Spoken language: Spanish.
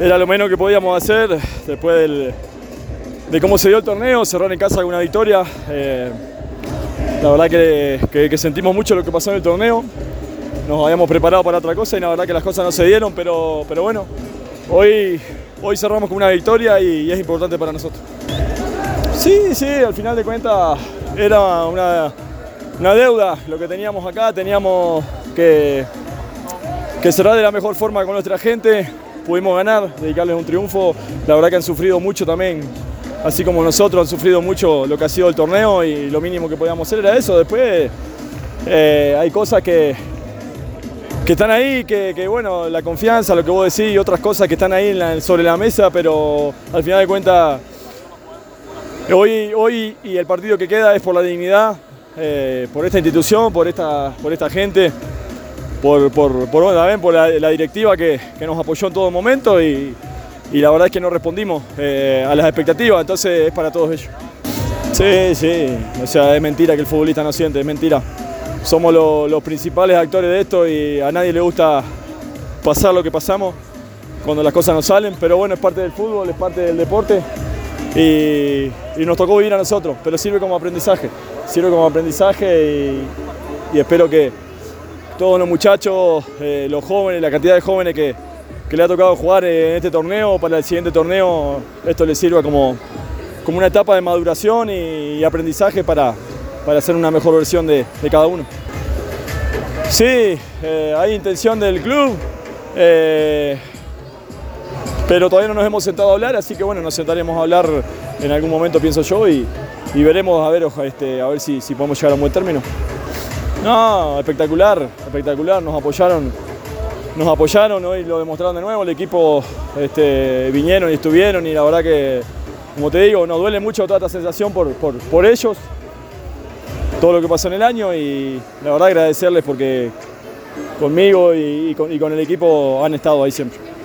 era lo menos que podíamos hacer después del, de cómo se dio el torneo, cerrar en casa con una victoria. Eh, la verdad que, que, sentimos mucho lo que pasó en el torneo. Nos habíamos preparado para otra cosa y la verdad que las cosas no se dieron, pero, pero bueno, hoy, hoy cerramos con una victoria y, es importante para nosotros. Sí, sí, al final de cuentas era una, una deuda lo que teníamos acá, teníamos que, que cerrar de la mejor forma con nuestra gente, pudimos ganar, dedicarles un triunfo, la verdad que han sufrido mucho también, así como nosotros han sufrido mucho lo que ha sido el torneo y lo mínimo que podíamos hacer era eso, después eh, hay cosas que, que están ahí, que, bueno, la confianza, lo que vos decís y otras cosas que están ahí sobre la mesa, pero al final de cuentas hoy, hoy y el partido que queda es por la dignidad, eh, por esta institución, por esta, por esta gente, por, por, por, la, directiva que, nos apoyó en todo momento y, la verdad es que no respondimos eh, a las expectativas, entonces es para todos ellos. Sí, sí, o sea, es mentira que el futbolista no siente, es mentira. Somos los principales actores de esto y a nadie le gusta pasar lo que pasamos cuando las cosas no salen, pero bueno, es parte del fútbol, es parte del deporte y, nos tocó vivir a nosotros, pero sirve como aprendizaje, sirve como aprendizaje y, espero que todos los muchachos, eh, los jóvenes, la cantidad de jóvenes que, le ha tocado jugar en este torneo, para el siguiente torneo, esto les sirva como, como una etapa de maduración y, aprendizaje para, para hacer una mejor versión de, cada uno. Sí, eh, hay intención del club. Eh, pero todavía no nos hemos sentado a hablar, así que bueno, nos sentaremos a hablar en algún momento, pienso yo, y, veremos a ver, este, a ver si, si, podemos llegar a un buen término. No, espectacular, espectacular, nos apoyaron, nos apoyaron, hoy lo demostraron de nuevo, el equipo este, vinieron y estuvieron y la verdad que, como te digo, nos duele mucho toda esta sensación por, por, ellos, todo lo que pasó en el año y la verdad agradecerles porque conmigo y con el equipo han estado ahí siempre.